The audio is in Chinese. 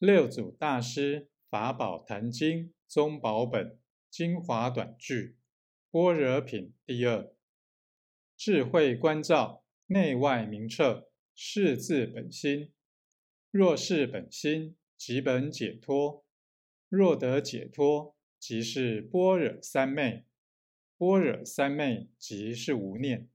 六祖大师法宝坛经宗宝本精华短句般若品第二。智慧观照，内外明彻，是自本心。若是本心，即本解脱。若得解脱，即是般若三昧。般若三昧即是无念。